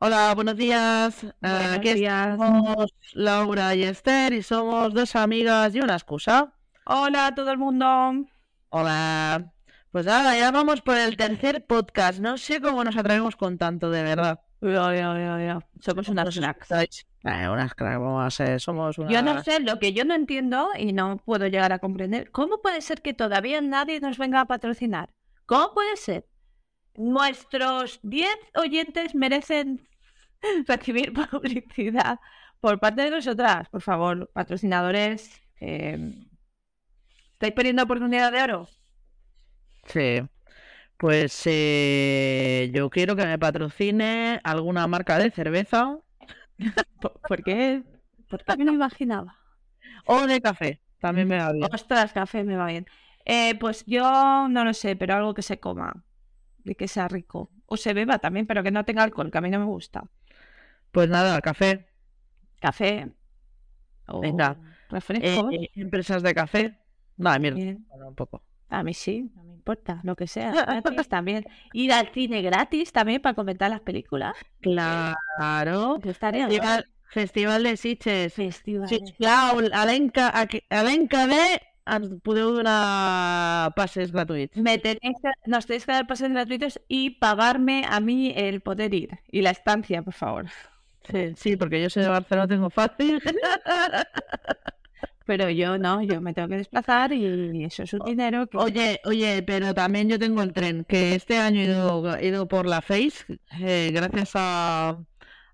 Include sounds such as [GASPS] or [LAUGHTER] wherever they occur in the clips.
Hola, buenos días. Eh, Buenos aquí días. estamos Laura y Esther y somos dos amigas y una excusa. Hola a todo el mundo. Hola. Pues nada, ya vamos por el tercer podcast. No sé cómo nos atrevemos con tanto, de verdad. Ya, ya, ya, ya. Somos unas cracks. Eh, unas cracks, vamos a ser, somos unas... Yo no sé, lo que yo no entiendo y no puedo llegar a comprender, ¿cómo puede ser que todavía nadie nos venga a patrocinar? ¿Cómo puede ser? Nuestros 10 oyentes merecen [LAUGHS] recibir [LAUGHS] publicidad por parte de nosotras. Por favor, patrocinadores, eh, ¿estáis perdiendo oportunidad de oro? Sí. Pues eh, yo quiero que me patrocine alguna marca de cerveza [LAUGHS] ¿Por, por qué? Porque me lo imaginaba. o de café. También me va bien. Ostras, café me va bien. Eh, pues yo no lo sé, pero algo que se coma y que sea rico. O se beba también, pero que no tenga alcohol, que a mí no me gusta. Pues nada, café. Café. O Venga. refrescos. Eh, empresas de café. Nada, mierda. Bien. Bueno, un poco. A mí sí, no me importa, lo que sea. [LAUGHS] Gratis también. Ir al cine gratis también para comentar las películas. Claro. Estaría. Festival, Festival de Sitges. Festivales. Sisplau, a l'enca a que- a l'ENCAD ens podeu donar passes gratuïts. Me tenéis que- nos tenéis que dar pases gratuitos y pagarme a mí el poder ir. Y la estancia, por favor. Sí, sí, porque yo soy de Barcelona, tengo fácil. [LAUGHS] Pero yo no, yo me tengo que desplazar y eso es un dinero que... Oye, oye, pero también yo tengo el tren, que este año he ido, he ido por la Face, eh, gracias a,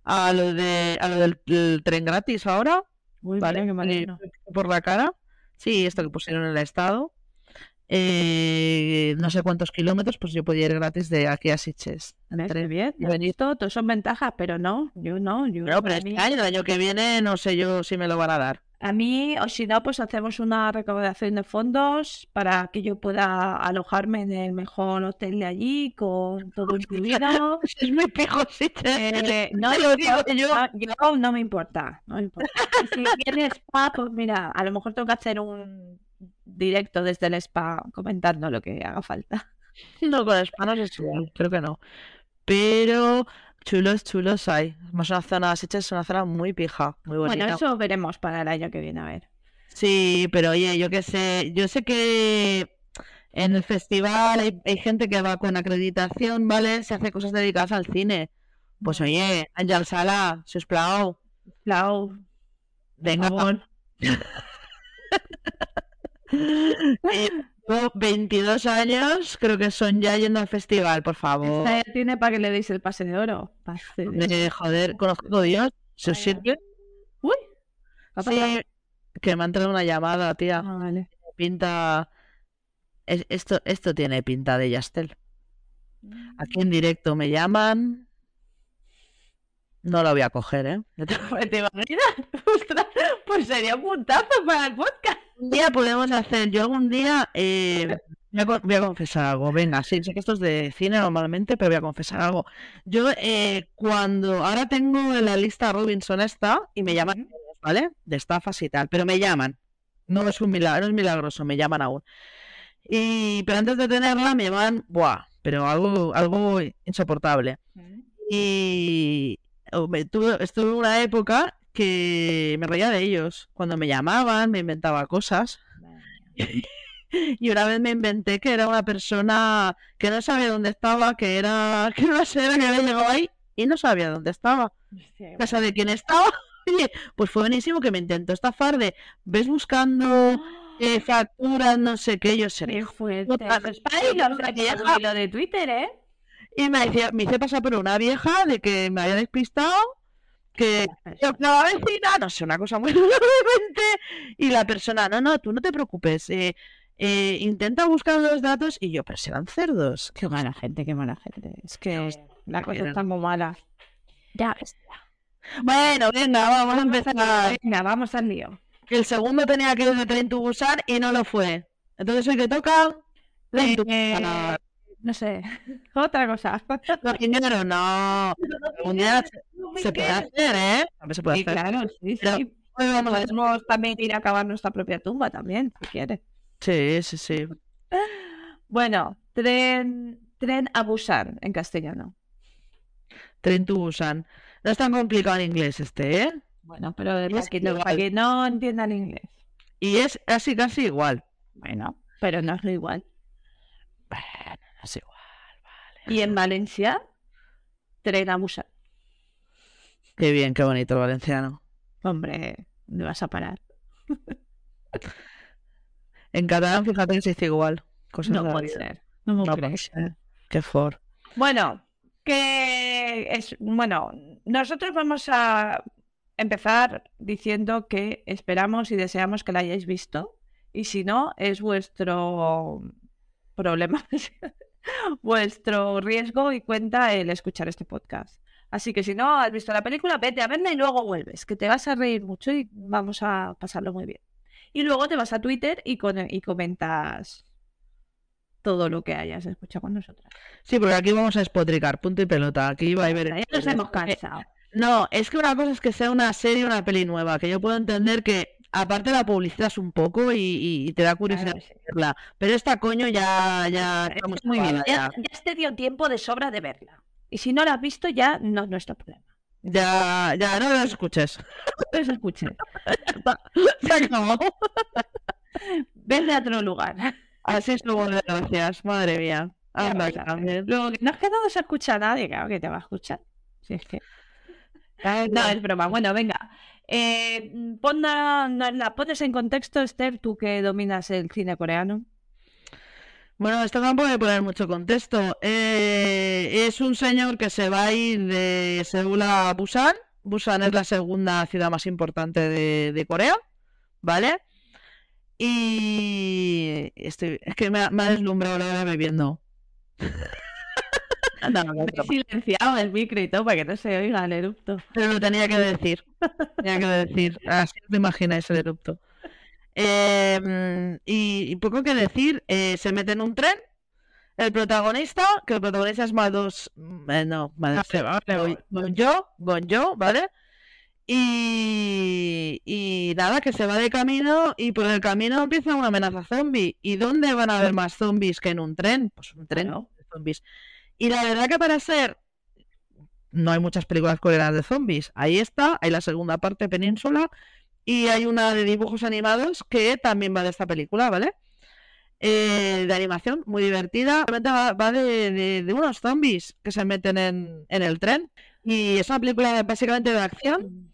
a lo de a lo del el tren gratis ahora, Uy, ¿vale? marino. por la cara. Sí, esto que pusieron en el estado. Eh, no sé cuántos kilómetros, pues yo podía ir gratis de aquí a Sitges. en ¿Ves? tren. Qué bien, y ¿has venir. visto? Todos son ventajas, pero no, yo no, yo Bueno, pero a este año, el año que viene, no sé yo si me lo van a dar. A mí, o si no, pues hacemos una recaudación de fondos para que yo pueda alojarme en el mejor hotel de allí, con todo incluido. [LAUGHS] Es muy pijo Sitges. Eh, [LAUGHS] no, yo, yo. no, yo no me importa, no me importa. Y si viene spa, pues mira, a lo mejor tengo que hacer un directo desde el spa comentando lo que haga falta. No, con hispanos es igual, creo que no. Pero chulos, chulos hay. Más una zona, Sitges es una zona muy pija, muy bonita. Bueno, eso veremos para el año que viene, a ver. Sí, pero oye, yo qué sé, yo sé que en el festival hay, hay gente que va con acreditación, ¿vale? Se hace cosas dedicadas al cine. Pues oye, Ángel Sala, si us plau, Clau, venga. favor. [LAUGHS] Eh, Llevo 22 años, creo que son ya yendo al festival, por favor. Esta ya tiene para que le deis el pase de oro. Pase de- Eh, joder, conozco a Dios, ¿se os sirve? Uy, que me ha entrado una llamada, tía. Ah, vale. Pinta. es- esto, esto tiene pinta de Yastel. Aquí en directo me llaman. No lo voy a coger, ¿eh? [LAUGHS] ¿Te imaginas? Ostras, pues sería un puntazo para el podcast. Un día podemos hacer. Yo algún día. eh, voy, a, confesar algo. Venga, sí, sé que esto es de cine normalmente, pero voy a confesar algo. Yo, eh, cuando. Ahora tengo en la lista Robinson esta y me llaman, ¿vale? De estafas y tal, pero me llaman. No es un milagro, es milagroso, me llaman aún. Y, pero antes de tenerla me llaman, buah, pero algo, algo insoportable. Y o me tuve, estuve una época que me reía de ellos. Cuando me llamaban, me inventaba cosas. [LAUGHS] Y una vez me inventé que era una persona que no sabía dónde estaba, que era, que era una señora que había llegado ahí y no sabía dónde estaba. Hostia, Casa de quién estaba. [LAUGHS] Oye, pues fue buenísimo que me intentó estafar de, ves buscando eh, facturas, no sé qué, yo seré. Qué fuerte. hilo de Twitter, ¿eh? Y me decía, me hice pasar por una vieja de que me había despistado, que yo la vecina, no sé, una cosa muy [LAUGHS] y la persona, no, no, tú no te preocupes, eh, eh, intenta buscar los datos, y yo, pero serán cerdos. Qué mala gente, qué mala gente. Es que la cosa está muy mala. Ya, Bueno, venga, vamos a empezar. venga, vamos al lío. Que el segundo tenía que ir de Tren Busan y no lo fue. Entonces hoy que toca, Tren Eh. No sé, [LAUGHS] otra cosa. [LAUGHS] Los dinero, no. Un día se, [LAUGHS] puede hacer, ¿eh? También se puede hacer. claro, sí, sí. Podemos también ir a cavar nuestra propia tumba también, si quieres. Sí, sí, sí. [GASPS] Bueno, tren, tren a Busan en castellano. Train to Busan. No es tan complicado en inglés este, ¿eh? Bueno, pero para es que, no, para que no entiendan inglés. Y es casi, casi igual. Bueno, pero no es lo igual. Bueno, no es igual. Y en Valencia, Tren a Busan. Qué bien, qué bonito el valenciano. Hombre, ¿dónde vas a parar? [LAUGHS] En catalán, fíjate que se dice igual. Cosas No puede ser. No me No puede ser. Qué for. Bueno, que es bueno, nosotros vamos a empezar diciendo que esperamos y deseamos que la hayáis visto y si no es vuestro problema, [LAUGHS] vuestro riesgo y cuenta el escuchar este podcast. Así que si no has visto la película, vete a verla y luego vuelves, que te vas a reír mucho y vamos a pasarlo muy bien. Y luego te vas a Twitter y, con- y comentas todo lo que hayas escuchado con nosotras. Sí, porque aquí vamos a espotricar, punto y pelota. Aquí va a haber. Ya nos [LAUGHS] hemos cansado. No, es que una cosa es que sea una serie o una peli nueva, que yo puedo entender que aparte la publicitas un poco y, te da curiosidad Claro, sí. verla. Pero esta coño ya, ya está Es muy bien. Ya, Ya, te dio tiempo de sobra de verla. Y si no la has visto, ya no es nuestro problema. ya, ya, no la escuches. Pues escuche. [LAUGHS] Se acabó. A otro lugar. Así estuvo de gracias, madre mía. Anda. Luego, no es que no se escucha a nadie, claro que te va a escuchar. Si es que... No, es broma. Bueno, venga. Eh, pon la, pones en contexto, Esther, tú que dominas el cine coreano. Bueno, esto tampoco que poner mucho contexto. Eh, es un señor que se va a ir de Seúl a Busan. Busan es la segunda ciudad más importante de, de Corea, ¿vale? Y estoy, es que me ha, me ha deslumbrado la hora bebiendo. [LAUGHS] [LAUGHS] No, no, no, He silenciado el micro y todo para que no se oiga el erupto. pero lo tenía que decir. Tenía que decir. [LAUGHS] Así os imagináis el erupto. Eh, mm, y, y poco que decir. eh, se mete en un tren. El protagonista, que el protagonista es Mados. mm, eh, no, Mados. Gonjo, Gonjo, ¿vale? Y, y nada, que se va de camino y por el camino empieza una amenaza zombie. ¿Y dónde van a haber más zombies que en un tren? Pues un tren de zombies. Y la verdad que para ser... No hay muchas películas coreanas de zombies. Ahí está, hay la segunda parte, Península, y hay una de dibujos animados que también va de esta película, ¿vale? Eh, de animación, muy divertida. Va, va de, de- de unos zombies que se meten en, en el tren. Y es una película básicamente de acción.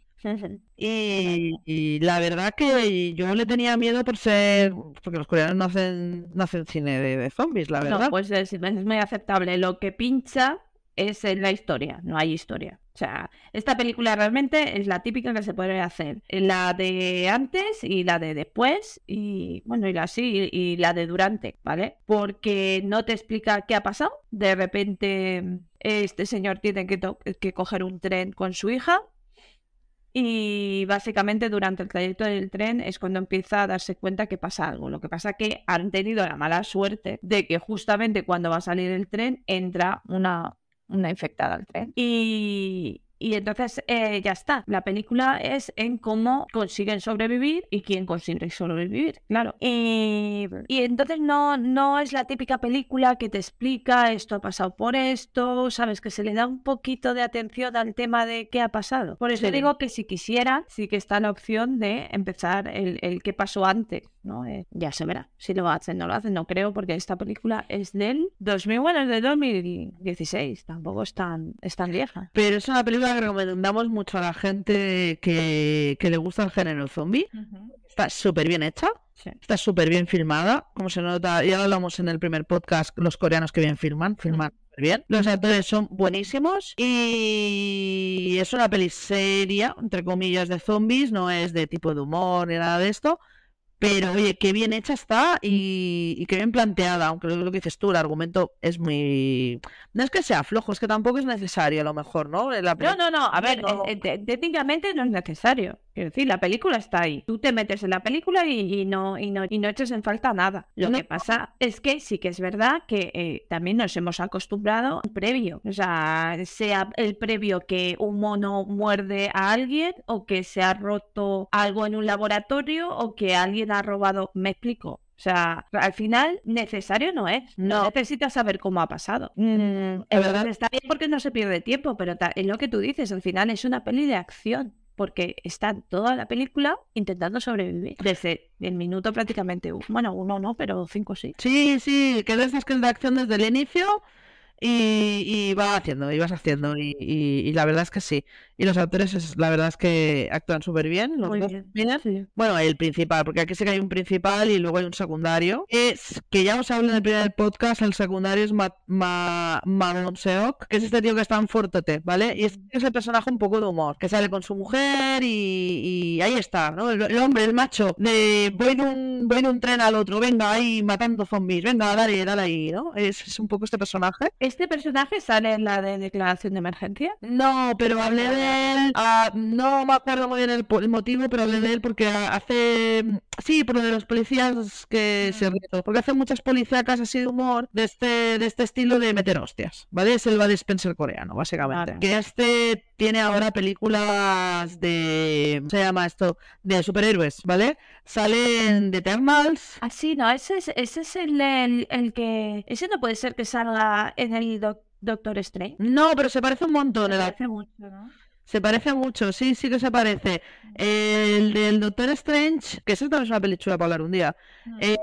Y, y la verdad que yo le tenía miedo por ser. Porque los coreanos no hacen, no hacen cine de, de zombies, la verdad. No, pues es, es muy aceptable. Lo que pincha es en la historia, no hay historia. O sea, esta película realmente es la típica que se puede hacer. La de antes y la de después y bueno, y la sí, y, y la de durante, ¿vale? Porque no te explica qué ha pasado. De repente este señor tiene que, que coger un tren con su hija y básicamente durante el trayecto del tren es cuando empieza a darse cuenta que pasa algo. Lo que pasa que han tenido la mala suerte de que justamente cuando va a salir el tren entra una, una infectada al tren. Y, y entonces eh, ya está. La película es en cómo consiguen sobrevivir y quién consigue sobrevivir, claro. Y, y entonces no, no es la típica película que te explica esto ha pasado por esto, sabes que se le da un poquito de atención al tema de qué ha pasado. Por eso Sí. digo que si quisiera, sí que está la opción de empezar el, el qué pasó antes, ¿no? Eh, ya se verá si lo hacen, no lo hacen, no creo, porque esta película es del 2000, bueno, es de 2016, tampoco es tan, es tan vieja. Pero es una película que recomendamos mucho a la gente que, que le gusta el género zombie. Está súper bien hecha. Sí. Está súper bien filmada, como se nota, ya lo hablamos en el primer podcast, los coreanos que bien filman, filman súper bien. Los actores son buenísimos y es una peli seria, entre comillas, de zombies, no es de tipo de humor ni nada de esto. Pero oye, qué bien hecha está y, y qué bien planteada, aunque lo, lo que dices tú, el argumento es muy... No es que sea flojo, es que tampoco es necesario a lo mejor, ¿no? La No, no, no, a ver, No. eh, eh, te- técnicamente no es necesario. Quiero decir, la película está ahí. Tú te metes en la película y, y no, y, no, y no echas en falta nada. Lo No. que pasa es que sí que es verdad que eh, también nos hemos acostumbrado al previo. O sea, sea el previo que un mono muerde a alguien o que se ha roto algo en un laboratorio o que alguien ha robado. Me explico. O sea, al final necesario no es. No, No. necesitas saber cómo ha pasado. Mm, es verdad. Está bien porque no se pierde tiempo, pero es lo que tú dices, al final es una peli de acción. Porque están toda la película intentando sobrevivir. Desde el minuto prácticamente. Bueno, uno no, pero cinco sí. Sí, sí, que esas que es de acción desde el inicio y, y va haciendo, y vas haciendo, y, y- y la verdad es que sí. Y los actores, es- la verdad es que actúan súper bien, los Muy dos bien. Sí. Bueno, el principal, porque aquí sí que hay un principal y luego hay un secundario. Es que ya os hablo en el primer podcast, el secundario es Ma, Ma, Manon Seok, que es este tío que está en Fortote, ¿vale? Y es, es el personaje un poco de humor, que sale con su mujer y, y ahí está, ¿no? El, el hombre, el macho, de voy de, un, voy de un tren al otro, venga ahí matando zombies, venga, dale, dale ahí, ¿no? Es, es un poco este personaje. ¿Este personaje sale en la de declaración de emergencia? No, pero hablé de él. ah, no me acuerdo muy bien el, motivo, pero hablé de él porque ha- hace. Sí, por lo de los policías que se ríen. Porque hace muchas policíacas así de humor de este, de este estilo de meter hostias. ¿Vale? Es el Bud Spencer coreano, básicamente. Que este tiene ahora películas de. ¿Cómo se llama esto? De superhéroes, ¿vale? Salen de Eternals. Ah, sí, no, ese es, ese es el, el, el que... Ese no puede ser que salga en el Doc- Doctor Strange. No, pero se parece un montón. el Parece mucho, ¿no? Se parece mucho, sí, sí que se parece. El del Doctor Strange, que esa también es una peli chula para hablar un día. Eh,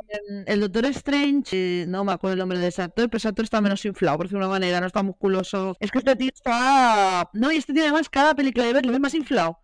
el Doctor Strange, eh, no me acuerdo el nombre de ese actor, pero ese actor está menos inflado, por decirlo de una manera, no está musculoso. Es que este tío está. No, y este tío además, cada película de ver lo ves más inflado,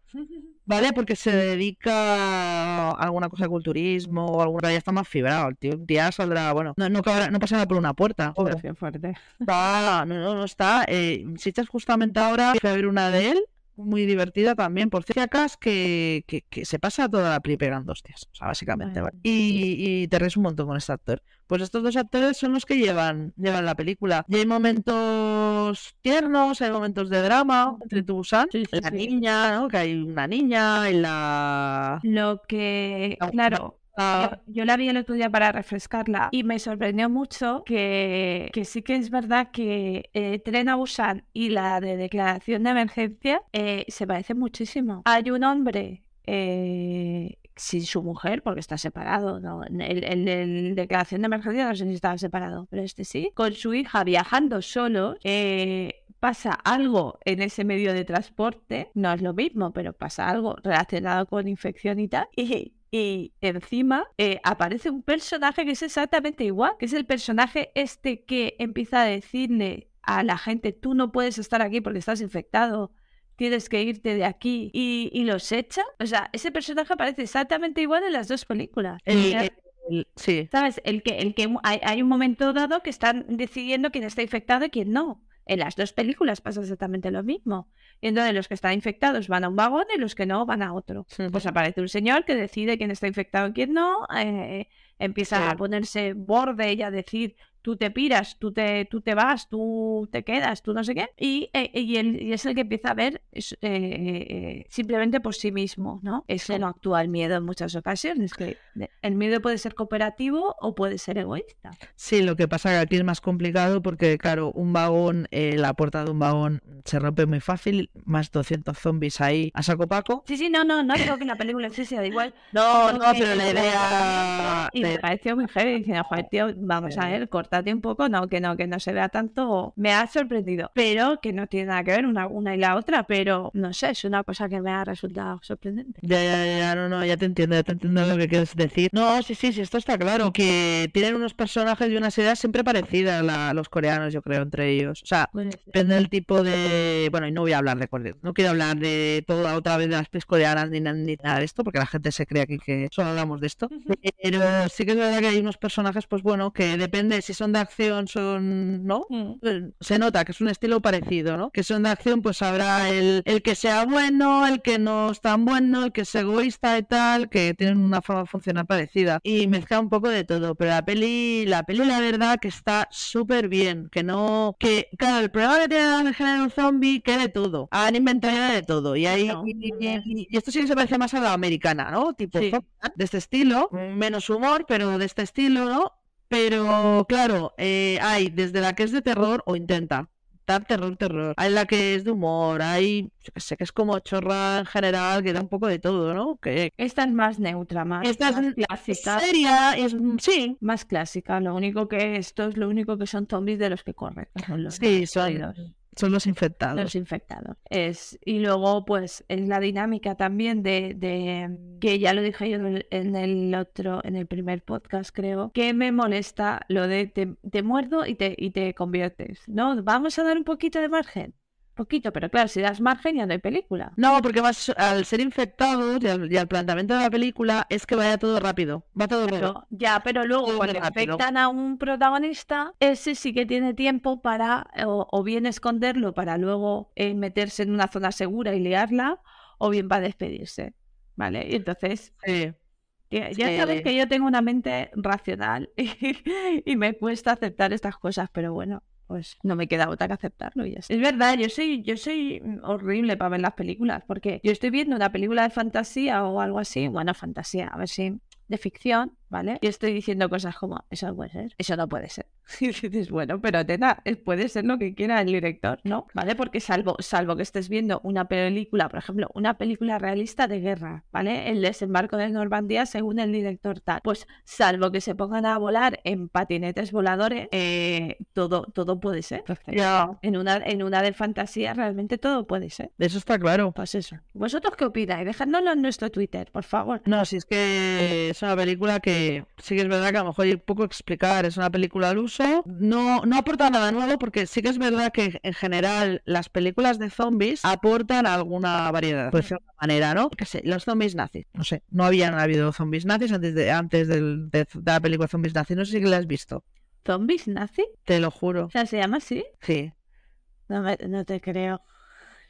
¿vale? Porque se dedica a alguna cosa de culturismo o alguna ya está más fibrado. El tío un día saldrá, bueno, no, no, cabrá- no pasará por una puerta. pobre. Fuerte. Está, no, no, no está. Eh, si echas justamente ahora, fui a ver una de él, muy divertida también, por ciertas que, que, que se pasa toda la peli pegando hostias, o sea, básicamente. Vale. ¿vale? Y, y te ríes un montón con este actor. Pues estos dos actores son los que llevan, llevan la película. Y hay momentos tiernos, hay momentos de drama entre Tubusan, Sí, sí, la sí. niña, ¿no? Que hay una niña y la... Lo que, La- claro, la- yo, la vi el otro día para refrescarla y me sorprendió mucho que, sí que es verdad que eh, Tren a Busan y la de declaración de emergencia eh, se parecen muchísimo. Hay un hombre eh, sin su mujer, porque está separado, ¿no? El declaración de emergencia no sé si estaba separado, pero este sí, con su hija viajando solo. eh, Pasa algo en ese medio de transporte, no es lo mismo, pero pasa algo relacionado con infección y tal. Y encima eh, aparece un personaje que es exactamente igual, que es el personaje este que empieza a decirle a la gente, tú no puedes estar aquí porque estás infectado, tienes que irte de aquí y, y los echa. O sea, ese personaje aparece exactamente igual en las dos películas. el- O sea, el- el- sí. ¿Sabes? El que, el que hay, hay un momento dado que están decidiendo quién está infectado y quién no. En las dos películas pasa exactamente lo mismo. Y entonces los que están infectados van a un vagón y los que no van a otro. Pues aparece un señor que decide quién está infectado y quién no. eh, empieza Sí. a ponerse borde y a decir tú te piras, tú te, tú te vas, tú te quedas, tú no sé qué. Y, eh, y, él- y es el que empieza a ver eh, eh, simplemente por sí mismo, ¿no? Es que no actúa el miedo en muchas ocasiones. Que el miedo puede ser cooperativo o puede ser egoísta. Sí, lo que pasa que aquí es más complicado porque, claro, un vagón, eh, la puerta de un vagón se rompe muy fácil, más 200 zombies ahí a saco paco. Sí, sí, no, no, no digo que la película sí sea igual. No, no, pero la idea... Y me pareció muy heavy diciendo, joder, tío, vamos a ver, córtate un poco, no, que no, que no se vea tanto. Me ha sorprendido, pero que no tiene nada que ver una, una y la otra, pero no sé, es una cosa que me ha resultado sorprendente. Ya, ya, ya, no, no, ya te entiendo, ya te entiendo lo que quieres decir. No, sí, sí, sí, esto está claro, que tienen unos personajes y unas ideas siempre parecidas la- los coreanos, yo creo, entre ellos. O sea, depende del tipo de... Bueno, y no voy a hablar de Corea, no quiero hablar de toda otra vez de las pelis coreanas ni, ni nada de esto, porque la gente se cree aquí que solo hablamos de esto. Pero sí que es verdad que hay unos personajes, pues bueno, que depende si son de acción, son... ¿no? Mm. Eh, se nota que es un estilo parecido, ¿no? Que son de acción, pues habrá el, el que sea bueno, el que no es tan bueno, el que es egoísta y tal, que tienen una forma de funcionar parecida. Y mezcla un poco de todo, pero la peli, la peli la verdad que está súper bien, que no, que claro, el problema que tiene el género zombie, que de todo, han inventado ya de todo, y ahí, No, y, esto sí que se parece más a la americana, ¿no? Tipo, Sí. De este estilo, menos humor, pero de este estilo, ¿no? Pero claro, eh, hay desde la que es de terror o intenta. dar terror, terror. Hay la que es de humor, hay, yo que sé, que es como chorra en general, que da un poco de todo, ¿no? Que Esta es más neutra, más, esta más es clásica. seria, es, sí, Más clásica. Lo único que esto es lo único que son zombies de los que corren. Son [LAUGHS] los sí, son. Son los infectados. los infectados. Es, y luego, pues, es la dinámica también de, de que ya lo dije yo en el, otro, en el primer podcast, creo, que me molesta lo de te, te muerdo y te, y te conviertes. No, vamos a dar un poquito de margen. Poquito, pero claro, si das margen ya no hay película. No, porque vas, al ser infectados y al, y al planteamiento de la película es que vaya todo rápido, va todo rápido. Pero- ya, pero luego cuando rápido. afectan a un protagonista, ese sí que tiene tiempo para o, o bien esconderlo para luego eh, meterse en una zona segura y liarla, o bien para despedirse. ¿Vale? Y entonces, Sí. ya, ya Sí. sabes que yo tengo una mente racional [LAUGHS] y, me cuesta aceptar estas cosas, pero bueno. Pues no me queda otra que aceptarlo y ya. Es verdad, yo soy, yo soy horrible para ver las películas, porque yo estoy viendo una película de fantasía o algo así, bueno, fantasía, a ver si de ficción, ¿vale? Y estoy diciendo cosas como, eso no puede ser, eso no puede ser. [LAUGHS] Y dices, bueno, pero teta, eh, puede ser lo que quiera el director, ¿no? ¿Vale? Porque salvo, salvo que estés viendo una película, por ejemplo, una película realista de guerra, ¿vale? El desembarco de Normandía según el director tal. Pues salvo que se pongan a volar en patinetes voladores, eh, todo, todo puede ser. Entonces, Ya, en una, en una de fantasía realmente todo puede ser. eso está claro. Pues eso. ¿Vosotros qué opináis? Dejádnoslo en nuestro Twitter, por favor. No, si es que es una película que sí que es verdad que a lo mejor hay poco explicar. Es una película al uso. No, no aporta nada nuevo porque sí que es verdad que en general las películas de zombies aportan alguna variedad, por decirlo de alguna manera, ¿no? Que sé, los zombies nazis. No sé, no habían habido zombies nazis antes de, antes del- de, de la película Zombies nazis. No sé si la has visto. ¿Zombies nazi? Te lo juro. O sea, ¿se llama así? Sí. No, me- no te creo.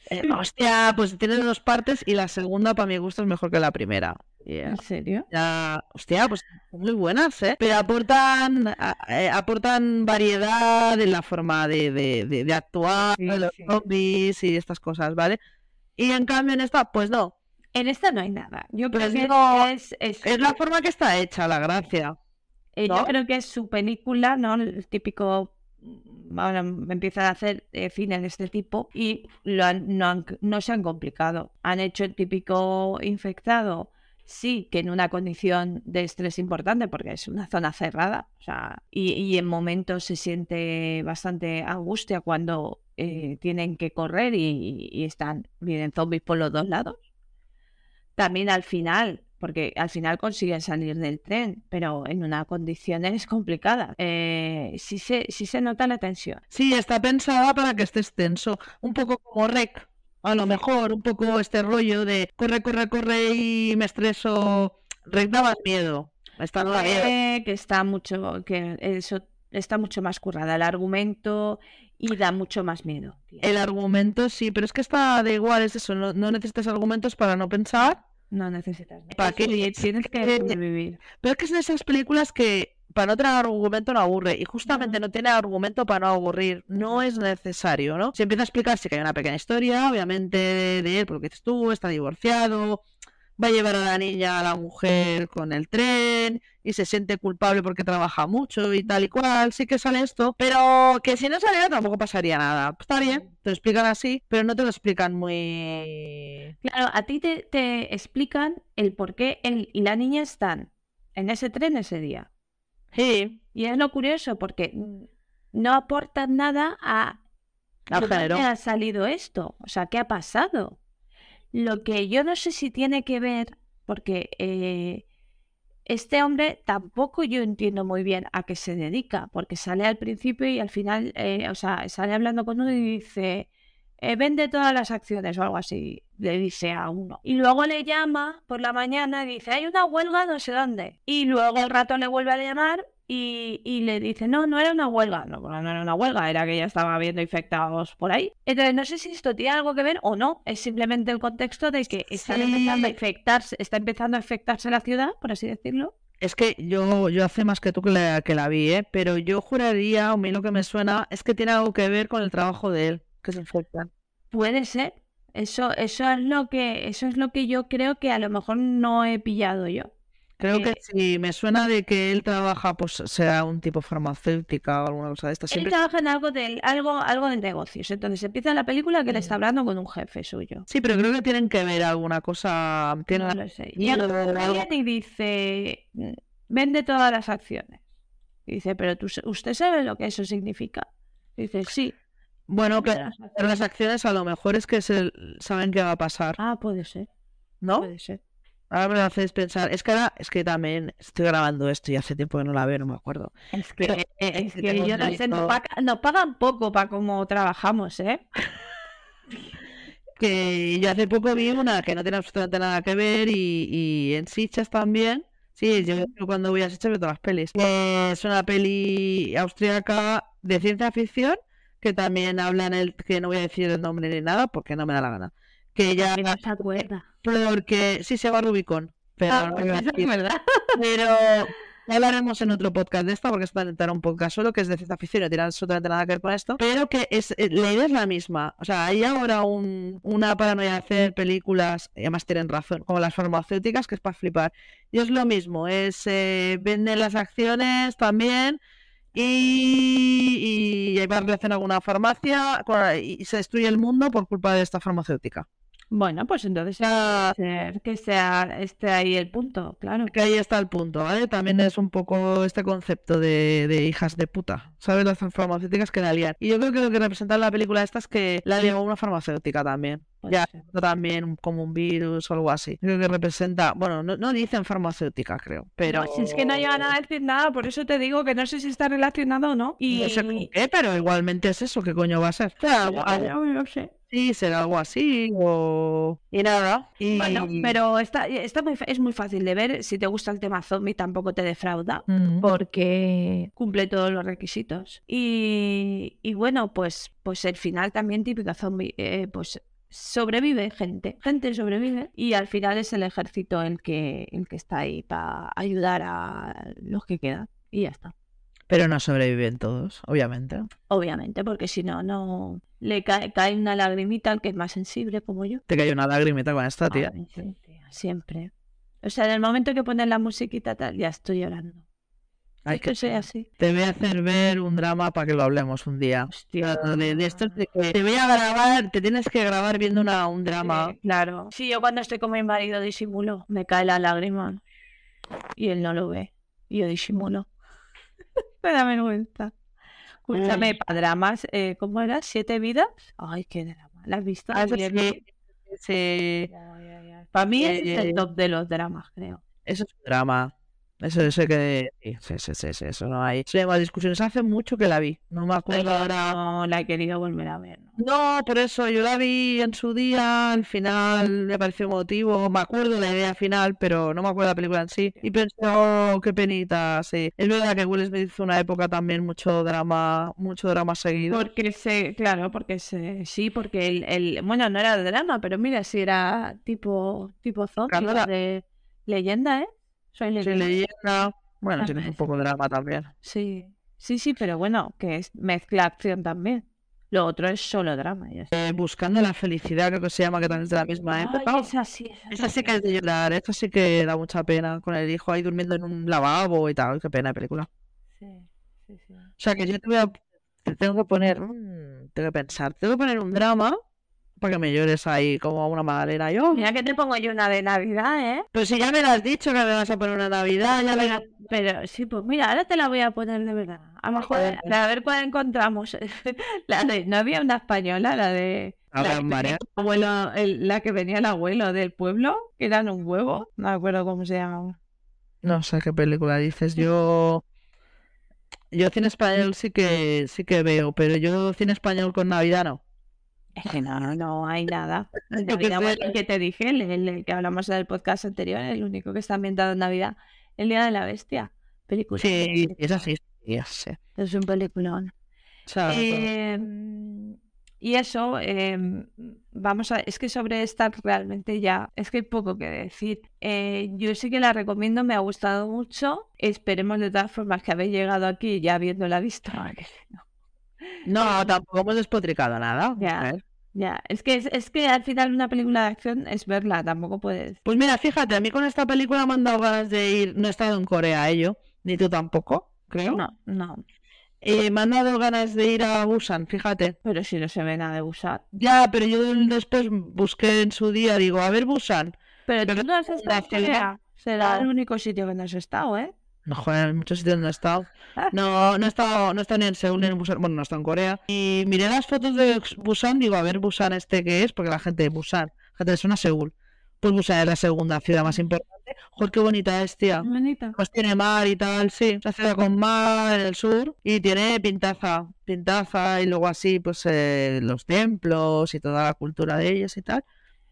Eh, hostia, pues tiene dos partes y la segunda para mi gusto es mejor que la primera. Yeah. ¿En serio? Ya, hostia, pues muy buenas, ¿eh? Pero aportan, a- eh, aportan variedad en la forma de, de, de- de actuar, Sí, de los sí. zombies y estas cosas, ¿vale? Y en cambio en esta, pues no. En esta no hay nada. Yo creo que no, es, es- Es la forma que está hecha, la gracia. eh, yo creo que es su película, ¿no? El típico. mm, Ahora empiezan a hacer eh, cine de este tipo y lo han- no, han- no se han complicado. Han hecho el típico infectado, sí, que en una condición de estrés importante, porque es una zona cerrada, o sea, y, en momentos se siente bastante angustia cuando eh, tienen que correr y, y están, vienen zombies por los dos lados. También al final, porque al final consiguen salir del tren, pero en unas condiciones complicadas. Eh, sí, se, sí se nota la tensión. Sí, está pensada para que estés tenso. Un poco como Rec. A lo mejor, un poco este rollo de corre, corre, corre y me estreso. Más miedo. Esta no. Eh, que está mucho, que eso está mucho más currada el argumento y da mucho más miedo. tía. El argumento sí, pero es que está da igual, es eso, no, no necesitas argumentos para no pensar. No necesitas. ¿Para qué? Tienes que Eh, sobrevivir. Pero es que es de esas películas que para no tener argumento no aburre. Y justamente no tiene argumento para no aburrir. No es necesario, ¿no? Se empieza a explicar sí que hay una pequeña historia, obviamente, de él, por lo que dices tú, está divorciado, va a llevar a la niña a la mujer con el tren y se siente culpable porque trabaja mucho y tal y cual. Sí que sale esto, pero que si no saliera tampoco pasaría nada. Está bien, te lo explican así, pero no te lo explican muy... Claro, a ti te, te explican el por qué él y la niña están en ese tren ese día. Sí, Y es lo curioso porque no aportan nada a ¿de dónde ha salido esto? O sea, ¿qué ha pasado? Lo que yo no sé si tiene que ver, porque eh, este hombre tampoco yo entiendo muy bien a qué se dedica, porque sale al principio y al final, eh, o sea, sale hablando con uno y dice, eh, vende todas las acciones o algo así, le dice a uno. Y luego le llama por la mañana y dice, hay una huelga no sé dónde. Y luego al rato le vuelve a llamar y, y le dice, no, no era una huelga. No, no era una huelga, era que ya estaba habiendo infectados por ahí. Entonces, no sé si esto tiene algo que ver o no. Es simplemente el contexto de que están Sí. empezando a infectarse, está empezando a infectarse la ciudad, por así decirlo. Es que yo, yo hace más que tú que la, que la vi, ¿eh? Pero yo juraría, o a mí lo que me suena, es que tiene algo que ver con el trabajo de él, que se infectan. Puede ser. Eso, eso es lo que, eso es lo que yo creo que a lo mejor no he pillado yo. Creo que Eh, si me suena de que él trabaja, pues sea un tipo farmacéutica o alguna cosa de esta. Él Siempre... trabaja en algo de, algo, algo de negocios. Entonces empieza la película que le está hablando con un jefe suyo. Sí, pero creo que tienen que ver alguna cosa. Tienen No lo sé. y algo- dice, "Mm, vende todas las acciones. Y dice, pero tú, ¿usted sabe lo que eso significa? Dice, sí. Bueno, que vende las acciones". pero las acciones a lo mejor es que se... saben qué va a pasar, Ah, puede ser, ¿no? puede ser. Ahora me lo haces pensar. Es que ahora, es que también estoy grabando esto y hace tiempo que no la veo, no me acuerdo. Es que, eh, es que que tengo yo no sé, nos, pagan poco para cómo trabajamos, ¿eh? Que yo hace poco vi una que no tiene absolutamente nada que ver y, y en Sitges también. Sí, yo cuando voy a Sitges veo todas las pelis. Es una peli austríaca de ciencia ficción que también habla en el que no voy a decir el nombre ni nada porque no me da la gana. Que ya Que no se acuerda. porque sí se llama Rubicon, pero Ah, no pues es verdad. Pero ya hablaremos en otro podcast de esta, porque esto era un podcast solo que es de ciencia ficción y no tiene absolutamente nada que ver con esto. Pero que es eh, la idea es la misma. O sea, hay ahora un, una paranoia de hacer películas, y además tienen razón, como las farmacéuticas, que es para flipar. Y es lo mismo, es eh, venden las acciones también. Y, y va relacionado con una farmacia y se destruye el mundo por culpa de esta farmacéutica. Bueno, pues entonces que sea esté ahí el punto, claro. Que ahí está el punto, ¿vale? También es un poco este concepto de, de hijas de puta, ¿sabes? Las farmacéuticas que la lían. Y yo creo que lo que representa la película esta es que la lió una farmacéutica también. Puede Ya, ser. también como un virus o algo así. Creo que representa, bueno, no, no dicen farmacéutica, creo, pero... No, si es que no llevan a decir nada, por eso te digo que no sé si está relacionado o no. Y No sé con qué, pero igualmente es eso, ¿qué coño va a ser? Algo- algo Yo no sé. Así, será algo así, o... Y nada. Y... Bueno, pero está, está muy, fa- es muy fácil de ver. Si te gusta el tema zombie, tampoco te defrauda. Mm. Porque cumple todos los requisitos. Y, y bueno, pues, pues el final también típico zombie. eh, pues sobrevive gente. Gente sobrevive. Y al final es el ejército el que, el que está ahí para ayudar a los que quedan. Y ya está. Pero no sobreviven todos, obviamente. Obviamente, porque si no, no le cae, cae una lagrimita al que es más sensible como yo. Te cayó una lagrimita con esta tía. Ay, sí, tía, siempre. O sea, en el momento que ponen la musiquita tal, ya estoy llorando. Ay, es que qué soy así. Te voy a hacer ver un drama para que lo hablemos un día. Hostia. De, de esto que te voy a grabar, te tienes que grabar viendo una, un drama. Sí, claro. Sí, yo cuando estoy con mi marido disimulo, me cae la lágrima y él no lo ve. Y yo disimulo. [LAUGHS] me da vergüenza. Escúchame, para dramas, eh, ¿cómo era? ¿Siete vidas? Ay, qué drama. ¿La has visto? Ah, Bien, sí, sí, Para mí ese es Eh, el top de los dramas, creo. eso es un drama. Eso, eso que sí, sí, sí, sí, eso no hay. Hay más discusiones. Hace mucho que la vi. No me acuerdo ahora. No la he querido volver a ver. ¿no? No, por eso yo la vi en su día, al final me pareció emotivo, me acuerdo la idea final, pero no me acuerdo la película en sí. Y pensé, oh, qué penita, sí. Es verdad que Will Smith hizo una época también mucho drama, mucho drama seguido. Porque se, claro, porque se, sí, porque el, el, bueno, no era de drama, pero mira, sí era tipo, tipo zombie, Claro, era- de leyenda, ¿eh? Soy leyenda. leyenda. Bueno, tienes un poco de drama también. Sí, sí, sí, pero bueno, que es mezcla acción también. Lo otro es solo drama. Ya. Eh, Buscando la felicidad, creo que se llama, que también es de la misma época. Ay, esa sí, esa Esa sí. que es de llorar, esta sí que da mucha pena, con el hijo ahí durmiendo en un lavabo y tal. Qué pena de película. Sí, sí, sí. O sea que yo te voy a... Te tengo que poner... mm, tengo que pensar. Tengo que poner un drama para que me llores ahí como una magdalena yo. Mira que te pongo yo una de Navidad, ¿eh? Pues si ya me lo has dicho que me vas a poner una Navidad, ya me... Pero sí, pues mira, ahora te la voy a poner de verdad. A lo mejor, Joder. a ver cuál encontramos. [LAUGHS] La de, no había una española, la de A la que abuelo, el- la que venía el abuelo del pueblo, que eran un huevo, no me acuerdo cómo se llamaba. No sé qué película dices. Yo... Yo cine español sí que sí que veo, pero yo cine español con Navidad no. [LAUGHS] Es que no, no hay nada. Navidad, bueno, el que te dije, el, que hablamos del podcast anterior, el único que está ambientado en Navidad, El Día de la Bestia. Película. Sí, es así. Sí, ya sé. Es un peliculón. Eh, y eso, eh, vamos a, es que sobre esta realmente ya, es que hay poco que decir. Eh, yo sí que la recomiendo, me ha gustado mucho. Esperemos de todas formas que habéis llegado aquí ya habiéndola visto. [LAUGHS] No, tampoco hemos despotricado nada. Ya. Ya, es que, es, es que al final una película de acción es verla, tampoco puedes. Pues mira, fíjate, a mí con esta película me han dado ganas de ir. No he estado en Corea, ello, ni tú tampoco, creo. No, no. Eh, me han dado ganas de ir a Busan, fíjate. Pero si no se ve nada de Busan. Ya, pero yo después busqué en su día, digo, a ver Busan. Pero tú Pero no has estado en Corea. Será el único sitio que no has estado, ¿eh? No, joder, en muchos sitios no he estado. Ah. No, no he estado, no he estado ni en Seúl ni en Busan. Bueno, no he estado en Corea. Y miré las fotos de Busan, digo, a ver Busan este que es, porque la gente de Busan, la gente le suena a Seúl. Pues Busan es la segunda ciudad más importante. Joder, qué bonita es, tía. Bonita. Pues tiene mar y tal, sí. Es una ciudad con mar en el sur y tiene pintaza, pintaza y luego así, pues eh, los templos y toda la cultura de ellos y tal.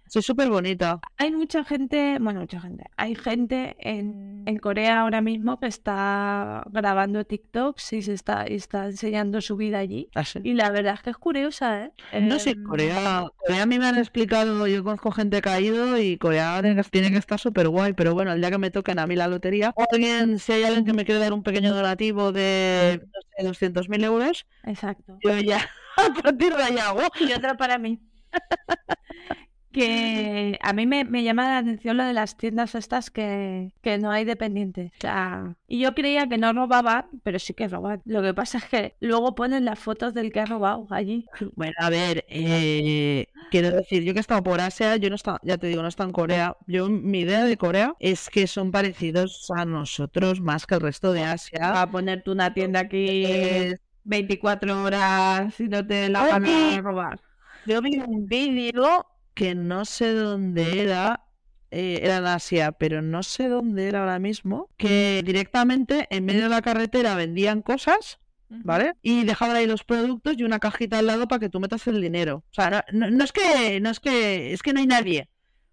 Sí, súper bonita. Hay mucha gente, bueno, mucha gente. Hay gente en, en Corea ahora mismo que está grabando TikToks y se está, y está enseñando su vida allí. Así. Y la verdad es que es curiosa, ¿eh? No sé, Em, Corea, Corea a mí me han explicado, yo conozco gente ido y Corea tiene que, estar súper guay, pero bueno, el día que me toquen a mí la lotería, o alguien, si hay alguien que me quiere dar un pequeño donativo de, no sé, 200.000 euros, Exacto. yo ya, [LAUGHS] a partir de ahí hago. Y otra para mí. [LAUGHS] Que a mí me, me llama la atención lo de las tiendas estas que, que no hay dependientes. O sea, y yo creía que no robaban, pero sí que roban. Lo que pasa es que luego ponen las fotos del que ha robado allí. [LAUGHS] Bueno, a ver, eh, quiero decir, yo que he estado por Asia, yo no he estado, ya te digo, no he estado en Corea. Yo, mi idea de Corea es que son parecidos a nosotros más que el resto de Asia. A ponerte una tienda aquí Eh, 24 horas y no te la van a robar. Yo vi un vídeo que no sé dónde era, eh, era en Asia, pero no sé dónde era ahora mismo, que directamente en medio de la carretera vendían cosas, ¿vale? Y dejaban ahí los productos y una cajita al lado para que tú metas el dinero. O sea, no, no- no es que, no es que, es que no hay nadie,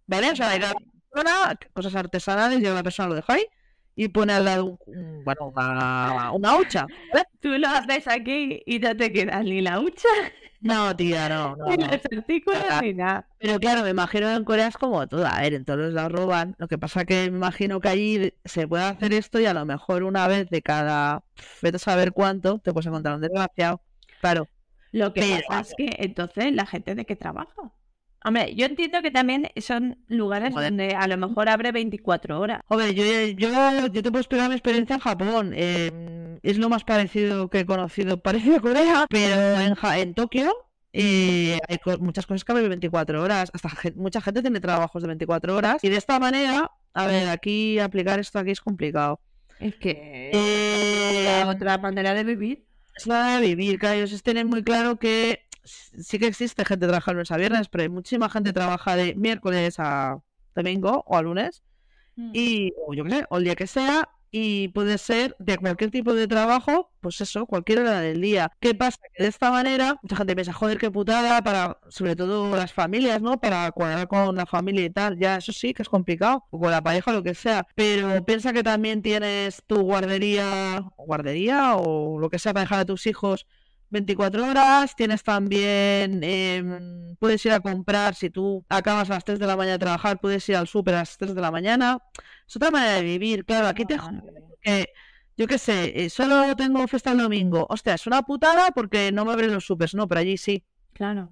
¿vale? O sea, hay una persona, cosas artesanales, y una persona lo deja ahí y pone al lado, un- bueno, una, una hucha, ¿vale? Tú lo haces aquí y no te queda ni la hucha, No, tía, no, [LAUGHS] no, no. ni nada. Pero claro, me imagino que en Corea es como todo. A ver, en todos lados roban. Lo que pasa que me imagino que allí se puede hacer esto y a lo mejor una vez de cada, vete a saber cuánto, te puedes encontrar un desgraciado. Claro. Lo que Pero- pasa es que entonces la gente de qué trabaja. Hombre, yo entiendo que también son lugares Joder. donde a lo mejor abre 24 horas. Joder, yo, yo, yo te puedo explicar mi experiencia en Japón. Eh, es lo más parecido que he conocido, [LAUGHS] parecido a Corea, pero en, Ja- en Tokio eh, hay co- muchas cosas que abren 24 horas. Hasta mucha gente tiene trabajos de 24 horas. Y de esta manera, a ver, aquí aplicar esto aquí es complicado. Es que Eh, la otra manera de vivir. Es la de vivir, claro, ellos tienen muy claro que sí que existe gente que trabaja lunes a viernes, pero hay muchísima gente que trabaja de miércoles a domingo o a lunes, y, o yo qué sé, o el día que sea, y puede ser de cualquier tipo de trabajo, pues eso, cualquier hora del día. ¿Qué pasa? Que de esta manera, mucha gente piensa, joder, qué putada, para, sobre todo las familias, ¿no? Para cuadrar con la familia y tal, ya, eso sí que es complicado, o con la pareja, lo que sea, pero piensa que también tienes tu guardería, o guardería, o lo que sea para dejar a tus hijos 24 horas, tienes también, em, puedes ir a comprar, si tú acabas a las 3 de la mañana de trabajar, puedes ir al súper a las 3 de la mañana. Es otra manera de vivir, claro, aquí te que, yo qué sé, eh, solo tengo fiesta el domingo. Hostia, es una putada porque no me abren los supers, no, pero allí sí. Claro.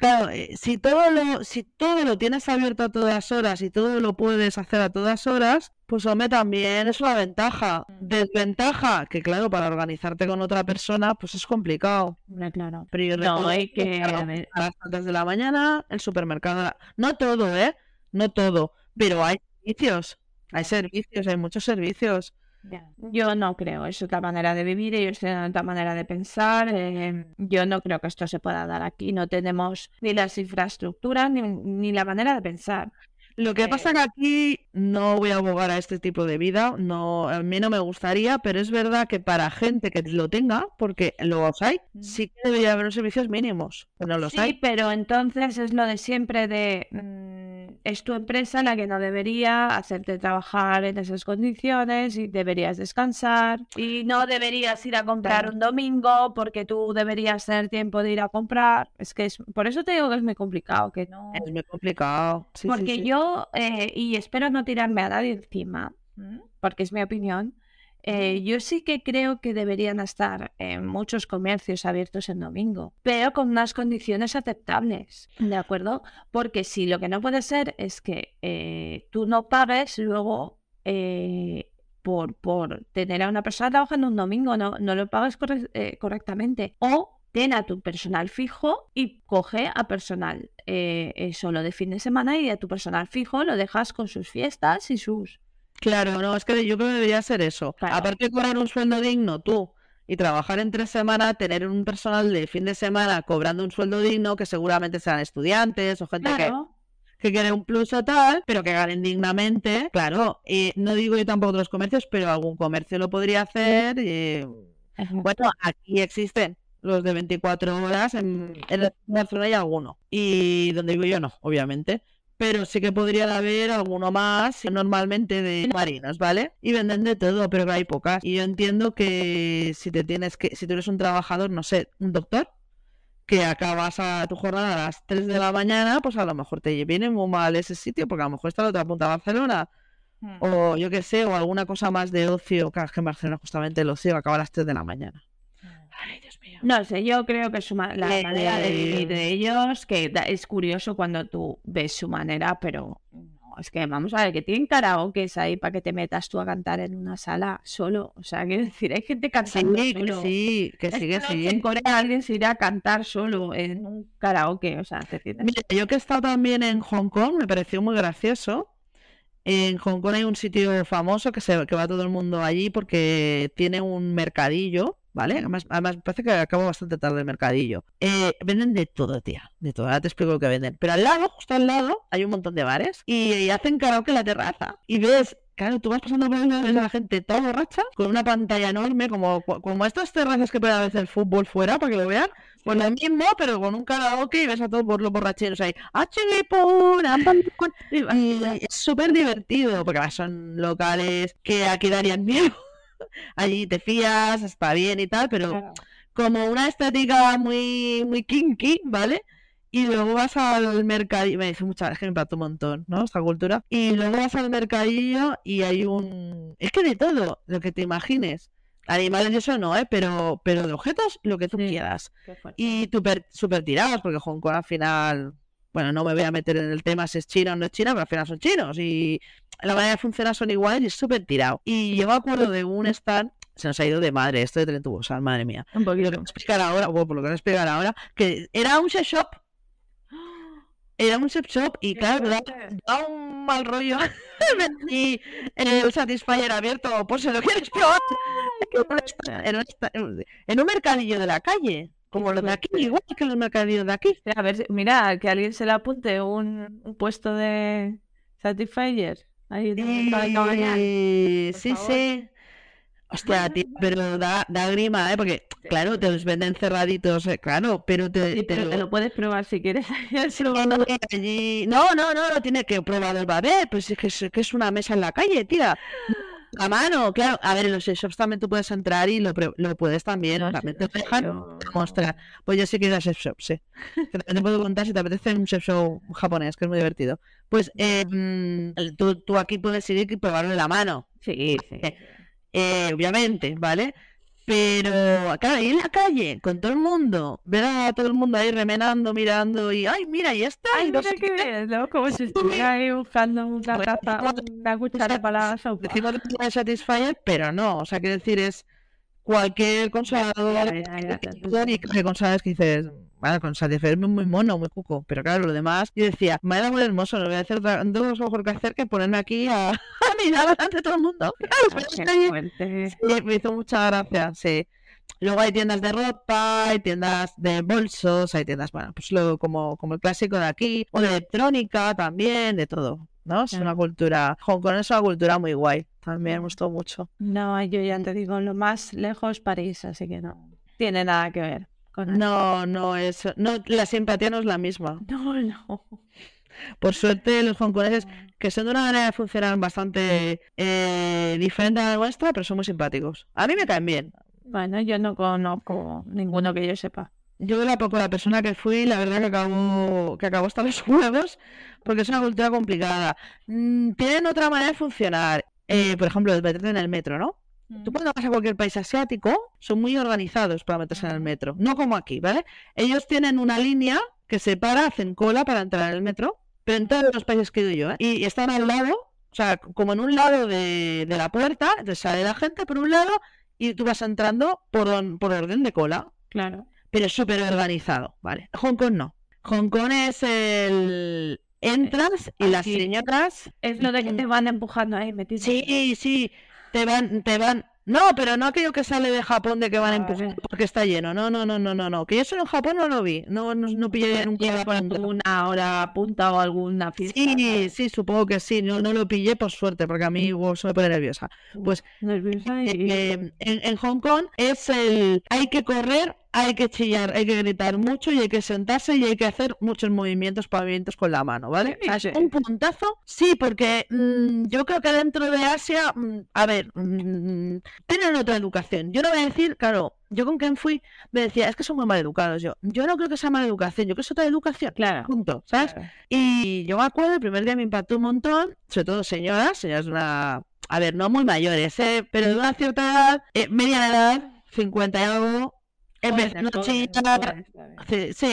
Claro, eh, si todo lo, si todo lo tienes abierto a todas horas y todo lo puedes hacer a todas horas, pues hombre, también es una ventaja. Desventaja, que claro, para organizarte con otra persona, pues es complicado. Hombre, claro. Pero yo No, hay que... a ver, a las tantas de la mañana, el supermercado. No todo, ¿eh? No todo, pero hay servicios. Hay servicios, hay muchos servicios. Yo no creo, es otra manera de vivir, ellos tienen otra manera de pensar. eh, yo no creo que esto se pueda dar aquí. No tenemos ni las infraestructuras ni, ni la manera de pensar. Lo que pasa que aquí no voy a abogar a este tipo de vida, no, a mí no me gustaría, pero es verdad que para gente que lo tenga, porque los hay, Mm. sí que debería haber unos servicios mínimos, pero no los Sí, hay. pero entonces es lo de siempre de mm, es tu empresa la que no debería hacerte trabajar en esas condiciones y deberías descansar y no deberías ir a comprar Claro. un domingo porque tú deberías tener tiempo de ir a comprar. Es que es por eso te digo que es muy complicado, que no Es muy complicado. Sí, porque sí. yo, eh, y espero no tirarme a nadie encima, ¿m? porque es mi opinión, Eh, yo sí que creo que deberían estar en muchos comercios abiertos en domingo, pero con unas condiciones aceptables, ¿de acuerdo? Porque si lo que no puede ser es que eh, tú no pagues luego eh, por, por tener a una persona trabajando un domingo, no, no lo pagues correctamente. O ten a tu personal fijo y coge a personal solo de fin de semana y a tu personal fijo lo dejas con sus fiestas y sus Claro, no, es que yo creo que debería ser eso. Aparte de cobrar un sueldo digno, tú, y trabajar en tres semanas, tener un personal de fin de semana cobrando un sueldo digno, que seguramente sean estudiantes o gente que, que quiere un plus o tal, pero que ganen dignamente. Claro, y no digo yo tampoco otros comercios, pero algún comercio lo podría hacer. Y... Bueno, aquí existen los de 24 horas, en, en la zona hay alguno. Y donde digo yo no, obviamente pero sí que podría haber alguno más, normalmente de marinos, ¿vale? Y venden de todo, pero hay pocas. Y yo entiendo que si te tienes que, si tú eres un trabajador, no sé, un doctor, que acabas a tu jornada a las 3 de la mañana, pues a lo mejor te viene muy mal ese sitio, porque a lo mejor está a la otra punta de Barcelona. Hmm. O yo qué sé, o alguna cosa más de ocio, que en Barcelona justamente el ocio acaba a las 3 de la mañana. Ay, Dios mío. No sé, yo creo que su la manera de vivir de ellos, que es curioso cuando tú ves su manera, pero no, es que vamos a ver, que tienen karaoke ahí para que te metas tú a cantar en una sala solo. O sea, quiero decir, hay gente cantando sí, solo. Sí, que sigue, sí. En Corea alguien se irá a cantar solo en un karaoke, o sea, te Mira, yo que he estado también en Hong Kong, me pareció muy gracioso. En Hong Kong hay un sitio famoso que, se, que va todo el mundo allí porque tiene un mercadillo ¿vale? Además, además parece que acabo bastante tarde el mercadillo. Eh, venden de todo, tía, de todo. Ahora te explico lo que venden. Pero al lado, justo al lado, hay un montón de bares y, hacen karaoke en la terraza. Y ves Claro, tú vas pasando por a la gente toda borracha, con una pantalla enorme, como, como estas terrazas que puede veces el fútbol fuera, para que lo vean. Pues lo mismo, pero con un karaoke y ves a todos por los borracheros ahí. Y es súper divertido, porque son locales que aquí darían miedo allí te fías, está bien y tal, pero como una estética muy, muy kinky, ¿vale? Y luego vas al mercadillo, me dice mucha gente, me un montón, ¿no? Esta cultura. Y luego vas al mercadillo y hay un... Es que de todo, lo que te imagines. Animales eso no, ¿eh? Pero, pero de objetos, lo que tú quieras. Y súper tirados, porque Hong Kong al final bueno, no me voy a meter en el tema si es chino o no es chino, pero al final son chinos y la manera de funcionar son iguales y es súper tirado. Y yo me acuerdo de un stand se nos ha ido de madre esto de Tren madre mía. Un poquito. Lo que explicar ahora, o por lo que voy a explicar ahora, que era un chef shop. Era un chef shop y claro, da, un mal rollo. [LAUGHS] y el Satisfyer abierto, por si lo quieres probar. en un mercadillo de la calle. Como los de aquí, igual que los mercadillos de aquí. A ver, mira, que alguien se le apunte un, un puesto de Satisfyer. Ahí eh, sí, sí. Hostia, tío, pero da, da grima, ¿eh? Porque, claro, te los venden cerraditos, eh, claro, pero te, te, lo... puedes probar si quieres. [LAUGHS] no, no, no, no tiene que probar el babet, pues es que es, que es una mesa en la calle, tía. A mano, claro. A ver, en los shops también tú puedes entrar y lo, lo puedes también. también te dejan mostrar. Pues yo sí que ir a shop, sí. también te puedo contar si te apetece un chef show japonés, que es muy divertido. Pues eh, tú, tú, aquí puedes ir y probarlo en la mano. Sí, sí. Eh, obviamente, ¿vale? Pero, ahí en la calle, con todo el mundo, ver a todo el mundo ahí remenando, mirando y, ay, mira, y está. Ay, no sé qué ¿no? Como si estuviera ahí buscando una taza, una cuchara para la sopa. Decimos que es Satisfyer, pero no, o sea, quiero decir, es cualquier consolador y consoladores que dices, bueno, con Satisfyer es muy mono, muy cuco, pero claro, lo demás, yo decía, me da muy hermoso, no voy a hacer otra, dos mejor que hacer que ponerme aquí a, [LAUGHS] a mirar delante todo el mundo. sí, me hizo mucha gracia, sí. Luego hay tiendas de ropa, hay tiendas de bolsos, hay tiendas, bueno, pues lo, como, como el clásico de aquí, o de electrónica también, de todo. ¿no? Es una cultura, Hong Kong es una cultura muy guay, también me gustó mucho. No, yo ya te digo, lo más lejos París, así que no tiene nada que ver. No, no es, no, la simpatía no es la misma. [LAUGHS] No, no. Por suerte los hongkoneses, que son de una manera de funcionar bastante eh, diferente a la nuestra, pero son muy simpáticos. A mí me caen bien. Bueno, yo no conozco ninguno que yo sepa. Yo la poco la persona que fui, la verdad que acabó, que acabó hasta los [LAUGHS] huevos, porque es una cultura complicada. Mm, tienen otra manera de funcionar. Eh, por ejemplo, meterte en el metro, ¿no? Tú cuando vas a cualquier país asiático, son muy organizados para meterse en el metro. No como aquí, ¿vale? Ellos tienen una línea que separa, hacen cola para entrar en el metro, pero en todos los países que he ido yo, ¿eh? Y están al lado, o sea, como en un lado de, de la puerta, entonces sale la gente por un lado y tú vas entrando por, on- por orden de cola, Claro. pero es súper organizado, ¿vale? Hong Kong no. Hong Kong es el... Entras y las Aquí. señoras Es lo de que te van empujando ahí, metido. Sí, sí, te van, te van. No, pero no aquello que sale de Japón de que van a Ah, empujar porque está lleno. No, no, no, no, no, no. Que yo solo en Japón no lo vi. No, no, no pillé nunca punta. alguna hora punta o alguna fiesta. Sí, sí, supongo que sí. No, no lo pillé por suerte, porque a mí igual se me pone nerviosa. Pues Nerviosa y... eh, en, en Hong Kong es el hay que correr, hay que chillar, hay que gritar mucho y hay que sentarse y hay que hacer muchos movimientos, movimientos con la mano, ¿vale? Un puntazo, sí, porque mm, yo creo que dentro de Asia, mm, a ver, mm, tienen otra educación. Yo no voy a decir, claro, yo con quien fui me decía, es que son muy mal educados. Yo, yo no creo que sea mala educación, yo creo que es otra educación. Claro. Punto, ¿sabes? claro. Y yo me acuerdo, el primer día me impactó un montón, sobre todo señoras, señoras de una, a ver, no muy mayores, ¿eh? pero de una cierta edad, eh, mediana edad, 50 y algo, empezando a chillar, sí, sí,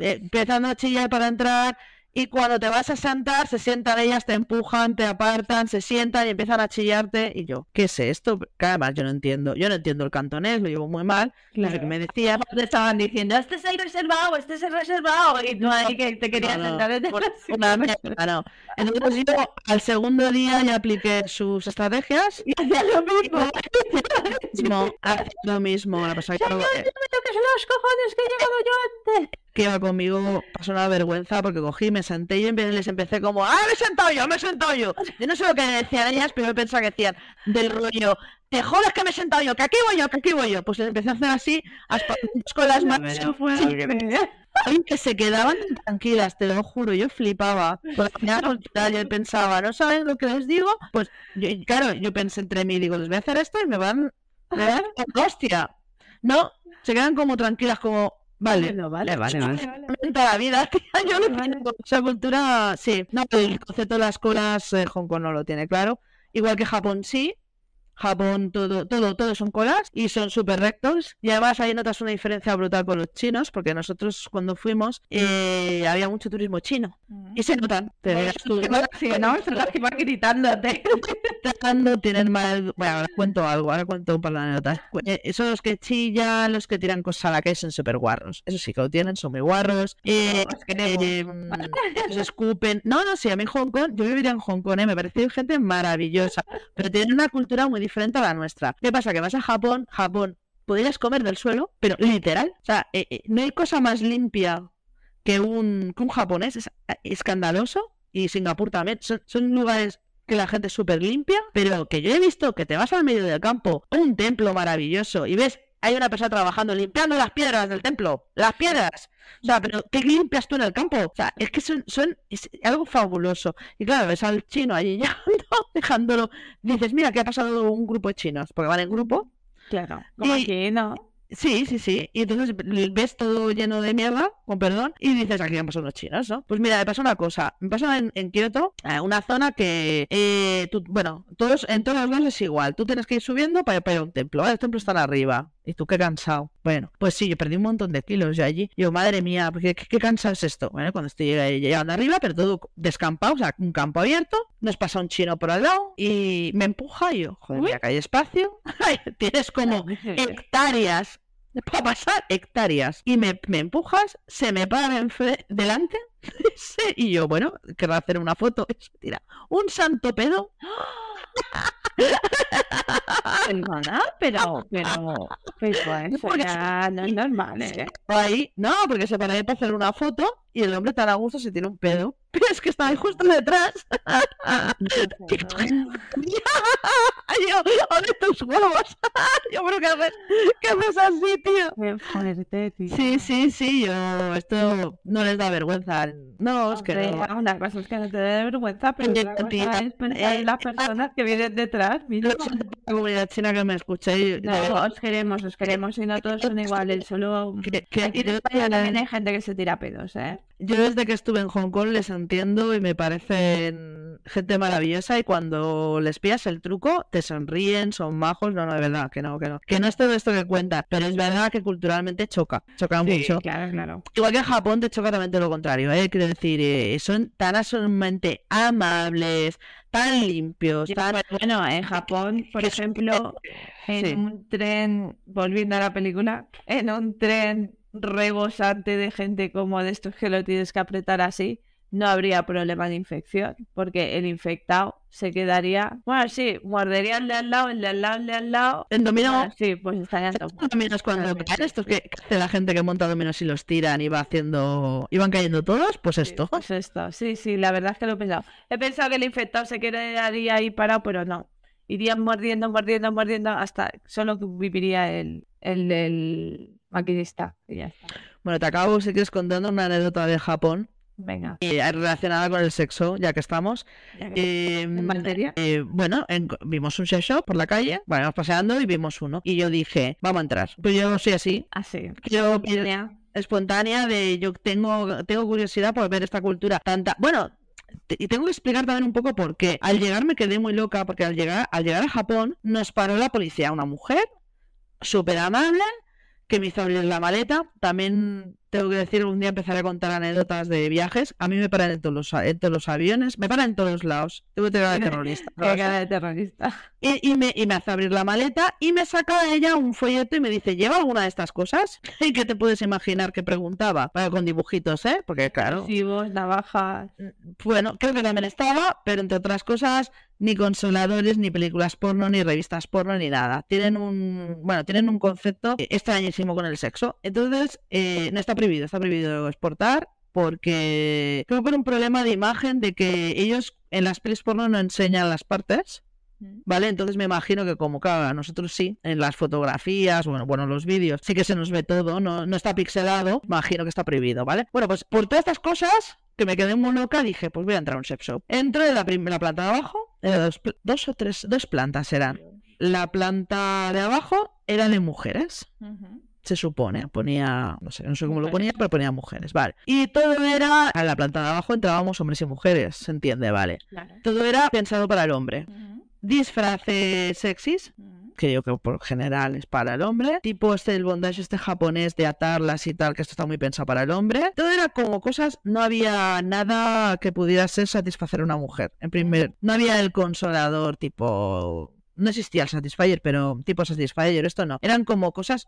eh, empezando a chillar para entrar, y cuando te vas a sentar, se sientan ellas, te empujan, te apartan, se sientan y empiezan a chillarte, y yo, ¿qué es esto? Que además yo no entiendo, yo no entiendo el cantonés, lo llevo muy mal, no sé qué Claro. me decían, Te estaban diciendo, este es el reservado, este es el reservado. Y tú ahí que te querías No, no, sentar en el por-. Una mierda, no. Entonces yo al segundo día ya apliqué sus estrategias. Y hacía lo [LAUGHS] mismo. No, hacía lo mismo. La persona que, Señor, no me toques los cojones que he llegado yo antes. Que iba conmigo pasó una vergüenza porque cogí, me senté y les empecé como, ¡ah, me he sentado yo, me he sentado yo! Yo no sé lo que decían ellas, pero yo pensaba que decían del rollo, te jodas que me he sentado yo, que aquí voy yo, que aquí voy yo. Pues les empecé a hacer así, con las manos. [LAUGHS] Ay, que se quedaban tranquilas, te lo juro, yo flipaba. Cultural, yo pensaba, ¿no saben lo que les digo? Pues, yo, claro, yo pensé entre mí, digo, les voy a hacer esto y me van, me van hostia. No, se quedan como tranquilas, como, vale, Bueno, vale, vale, vale. Toda la vida, [LAUGHS] tía, yo lo Vale. entiendo. Esa cultura, sí. No, el concepto de las colas, eh, Hong Kong no lo tiene claro. Igual que Japón sí. Japón todo, todo, todo son colas y son súper rectos. Y además ahí notas una diferencia brutal con los chinos, porque nosotros cuando fuimos eh, había mucho turismo chino. Y se notan. Te veas tú, Sí, ¿no? Las que van gritándote. [LAUGHS] tienen mal. Bueno, ahora cuento algo, ahora cuento un par de anécdotas. Eh, son los que chillan, los que tiran cosas a la calle, son súper guarros. Eso sí que lo tienen, son muy guarros. Eh, eh, se escupen. No, no, sí, a mí Hong Kong, yo viviría en Hong Kong, eh, me parece gente maravillosa, pero tienen una cultura muy diferente a la nuestra. ¿Qué pasa? Que vas a Japón, Japón, podrías comer del suelo, pero literal. O sea, eh, eh, no hay cosa más limpia que un, un japonés, es eh, escandaloso. Y Singapur también, son, son lugares que la gente es súper limpia, pero que yo he visto que te vas al medio del campo, un templo maravilloso, y ves, hay una persona trabajando limpiando las piedras del templo, las piedras. O sea, pero ¿qué limpias tú en el campo? O sea, es que son, son es algo fabuloso. Y claro, ves al chino allí [LAUGHS] ya dejándolo. Dices, mira, que ha pasado un grupo de chinos, porque van en grupo. Claro. Como Y- aquí, ¿no? Sí, sí, sí. Y entonces ves todo lleno de mierda, con perdón, y dices, aquí han pasado unos chinos, ¿no? Pues mira, me pasó una cosa. Me pasó en, en Kioto, eh, una zona que, eh, tú- bueno, todos, en todos los lados es igual. Tú tienes que ir subiendo para, para ir a un templo. ¿vale? Los templos están arriba. Y tú, qué cansado. Bueno, pues sí, yo perdí un montón de kilos yo allí. Yo, madre mía, ¿qué, qué cansado es esto? Bueno, cuando estoy llegando arriba, pero todo descampado, o sea, un campo abierto, nos pasa un chino por al lado y me empuja y yo, joder, mira que hay espacio. [LAUGHS] Tienes como hectáreas para pasar hectáreas y me, me empujas, se me para enfre- delante [LAUGHS] y yo, bueno, querrá hacer una foto, [LAUGHS] y se tira un santo pedo Perdona, pero, pero, pero eso Porque- ya no es normal, ¿eh? ahí, no, porque se para para hacer una foto y el hombre tan a gusto se tira un pedo, pero [LAUGHS] es que estaba ahí justo detrás. [LAUGHS] [LAUGHS] Yo, ¿dónde tus huevos? yo, pero ¿qué haces? ¿Qué haces así, tío? Fuerte, tío. Sí, sí, sí, yo, esto no les da vergüenza. No, es que no. Una cosa es que no te dé vergüenza, pero otra cosa es pensar en las eh, personas que vienen detrás. mira. La comunidad china que me escucha y No, os queremos, os queremos y no todos son iguales, solo que, que aquí en España también hay gente que se tira pedos, ¿eh? Yo desde que estuve en Hong Kong les entiendo y me parecen gente maravillosa y cuando les pillas el truco te sonríen, son majos, no, no, de verdad, que no, que no. Que no es todo esto que cuenta, pero es verdad que culturalmente choca, choca mucho. claro, claro. Igual que en Japón te choca también lo contrario, ¿eh? Quiero decir, eh, son tan absolutamente amables, tan limpios, tan... pues, bueno, en Japón, por ejemplo, en sí. un tren, volviendo a la película, en un tren rebosante de gente como de estos que lo tienes que apretar así, no habría problema de infección, porque el infectado se quedaría, bueno, sí, mordería el de al lado, el de al lado, el de al lado. En dominó, Bueno, sí, pues ¿Sabes dominos cuando caen estos que que hace la gente que monta dominos y los tiran y va haciendo... ¿Iban cayendo todos? Pues Sí, esto. Pues esto, sí, sí, la verdad es que lo he pensado. He pensado que el infectado se quedaría ahí parado, pero no. Irían mordiendo, mordiendo, mordiendo, hasta solo que viviría el, el, el maquinista. Y ya está. Bueno, te acabo, si quieres, contando una anécdota de Japón Venga. eh, relacionada con el sexo, ya que estamos. ya que- Eh, ¿En materia? eh, bueno, en- vimos un sex shop por la calle, bueno, íbamos paseando y vimos uno. Y yo dije, vamos a entrar. Pues yo soy así, Así. yo Línea. espontánea de yo tengo, tengo curiosidad por ver esta cultura tanta. Bueno, y tengo que explicar también un poco por qué. Al llegar me quedé muy loca porque al llegar, al llegar a Japón nos paró la policía, una mujer súper amable que me hizo la maleta. También tengo que decir, un día empezaré a contar anécdotas de viajes. A mí me paran en todos los, a- en todos los aviones, me paran en todos lados. Tengo que tener de terrorista. [LAUGHS] Cara de terrorista. Y, y me, y me hace abrir la maleta y me saca ella un folleto y me dice, ¿lleva alguna de estas cosas? [LAUGHS] ¿Y qué te puedes imaginar que preguntaba? Bueno, con dibujitos, ¿eh? Porque claro, Explosivos, navajas. bueno, creo que también estaba, pero entre otras cosas, ni consoladores, ni películas porno, ni revistas porno, ni nada. Tienen un, bueno, tienen un concepto extrañísimo con el sexo. Entonces, eh, no está prohibido, está prohibido exportar porque creo que por un problema de imagen de que ellos en las pelis porno no enseñan las partes. ¿Vale? Entonces me imagino que como claro, a nosotros sí, en las fotografías, bueno, bueno, los vídeos, sí que se nos ve todo, no, no está pixelado, imagino que está prohibido, ¿vale? Bueno, pues por todas estas cosas que me quedé muy loca, dije, pues voy a entrar a un sex shop. Entro en la primera planta de abajo, era dos, dos o tres, dos plantas eran. La planta de abajo era de mujeres, se supone, ponía, no sé, no sé cómo lo ponía, pero ponía mujeres, vale. Y todo era, a la planta de abajo entrábamos hombres y mujeres, se entiende, vale. Claro. Todo era pensado para el hombre. Disfraces sexys, que yo creo por general es para el hombre. Tipo este, el bondage este japonés de atarlas y tal, que esto está muy pensado para el hombre. Todo era como cosas, no había nada que pudiera ser satisfacer a una mujer. En primer, no había el consolador tipo... No existía el Satisfyer, pero tipo Satisfyer, esto no. Eran como cosas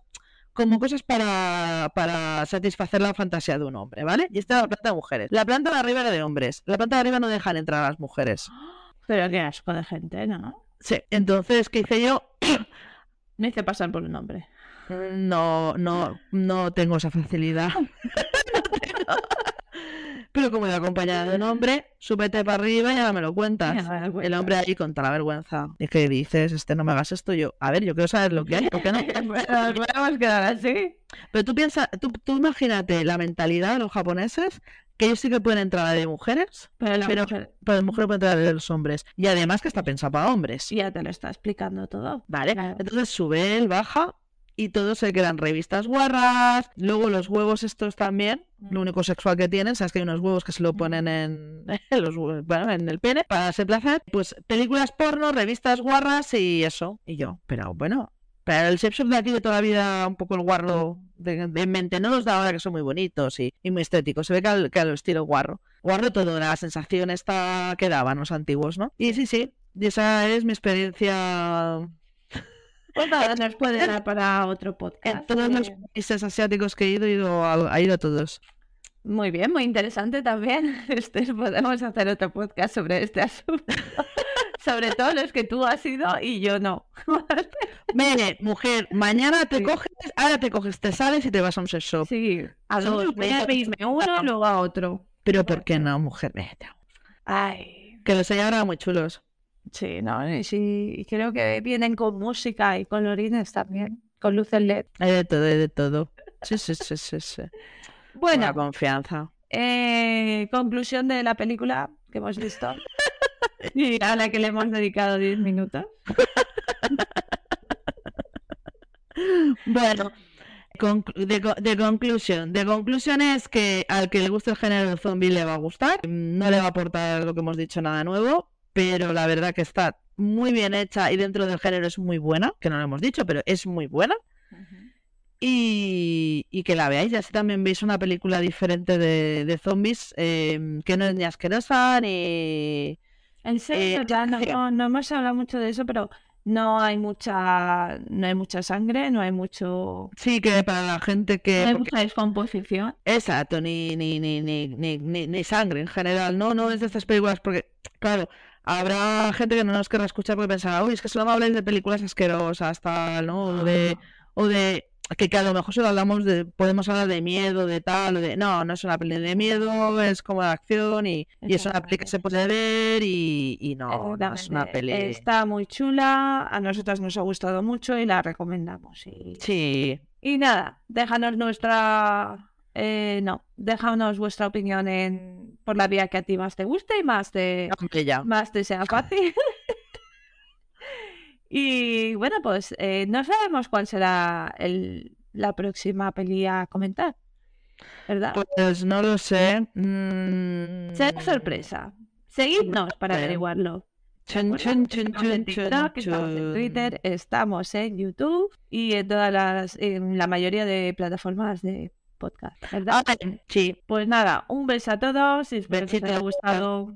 como cosas para, para satisfacer la fantasía de un hombre, ¿vale? Y esta era la planta de mujeres. La planta de arriba era de hombres. La planta de arriba no dejan entrar a las mujeres. [GASPS] Pero qué asco de gente, ¿no? Sí, entonces, ¿qué hice yo? [COUGHS] Me hice pasar por un hombre. No, no, no tengo esa facilidad. [LAUGHS] [LAUGHS] Pero como iba acompañada de un hombre, súbete para arriba y ahora me lo cuentas. Me El hombre ahí con la vergüenza. ¿Y qué dices? Este, no me hagas esto yo. A ver, yo quiero saber lo que hay, ¿por qué no? [LAUGHS] Bueno, nos podemos quedar así. Pero tú piensas, tú, tú imagínate la mentalidad de los japoneses, que ellos sí que pueden entrar de mujeres, Pero la Pero- mujer pero mujeres pueden entrar de los hombres. Y además que está pensado para hombres. ya te lo está explicando todo. Vale, Claro. entonces sube él, baja y todos se quedan revistas guarras. Luego los huevos estos también, lo único sexual que tienen, sabes que hay unos huevos que se lo ponen en, [LAUGHS] en los, bueno, en el pene para darse placer. Pues películas porno, revistas guarras y eso. Y yo, pero bueno, pero el sex shop de aquí de toda la vida, un poco el guarro de, de mente, no los da ahora que son muy bonitos y, y muy estéticos. Se ve que al, que al estilo guarro. Guarro todo, la sensación esta que daban los antiguos, ¿no? Y sí, sí, y esa es mi experiencia Pues nada, nos puede dar para otro podcast. en todos los países asiáticos que he ido, he ido a, he ido a todos. Muy bien, muy interesante también. [LAUGHS] Este, podemos hacer otro podcast sobre este asunto. [LAUGHS] sobre todo los que tú has ido y yo no. [LAUGHS] Mire, mujer, mañana te Sí. coges, ahora te coges, te sales y te vas a un sex shop. Sí, a Son dos. Voy a súper- irme uno, luego a otro. Pero ¿por qué no, mujer? Vete. Ay, Que los hay ahora muy chulos. Sí, no, sí, creo que vienen con música y colorines también, con luces LED. Hay de todo, hay de todo. Sí, sí, sí, sí, sí. Bueno, Buena confianza. eh, conclusión de la película que hemos visto [LAUGHS] y a la que le hemos dedicado 10 minutos. [LAUGHS] Bueno, de, de conclusión. De conclusión es que al que le guste el género zombie le va a gustar. No le va a aportar lo que hemos dicho nada nuevo, pero la verdad que está muy bien hecha y dentro del género es muy buena, que no lo hemos dicho, pero es muy buena. y, y, que la veáis, y así también veis una película diferente de, de zombies, eh, que no es ni asquerosa ni... En serio, Eh, ya no, sí. no, no hemos hablado mucho de eso, pero no hay mucha, no hay mucha sangre, no hay mucho, Sí, que para la gente no que... hay porque- mucha descomposición. Exacto, ni, ni, ni, ni, ni, ni, ni sangre en general, no, no es de estas películas, porque, claro, habrá gente que no nos querrá escuchar porque pensará, uy, es que solo me habláis de películas asquerosas, tal, ¿no? O de, o de, que, que a lo mejor solo hablamos de, podemos hablar de miedo, de tal, o de, no, no es una peli de miedo, es como de acción y, y es una peli que se puede ver y, y no, no es una peli... Está muy chula, a nosotras nos ha gustado mucho y la recomendamos. Y, Sí, y nada, déjanos nuestra, eh, no, déjanos vuestra opinión en por la vía que a ti más te guste y más te, más te sea fácil. [LAUGHS] y bueno, pues eh, no sabemos cuál será el, la próxima peli a comentar, ¿verdad? Pues no lo sé. mm, Será sorpresa. Seguidnos para averiguarlo. chun, Bueno, chun, chun, estamos en TikTok, estamos en. Twitter, estamos en YouTube y en todas las, en la mayoría de plataformas de podcast, ¿verdad? Ah, sí, Pues nada, un beso a todos y espero que os Besito. haya gustado.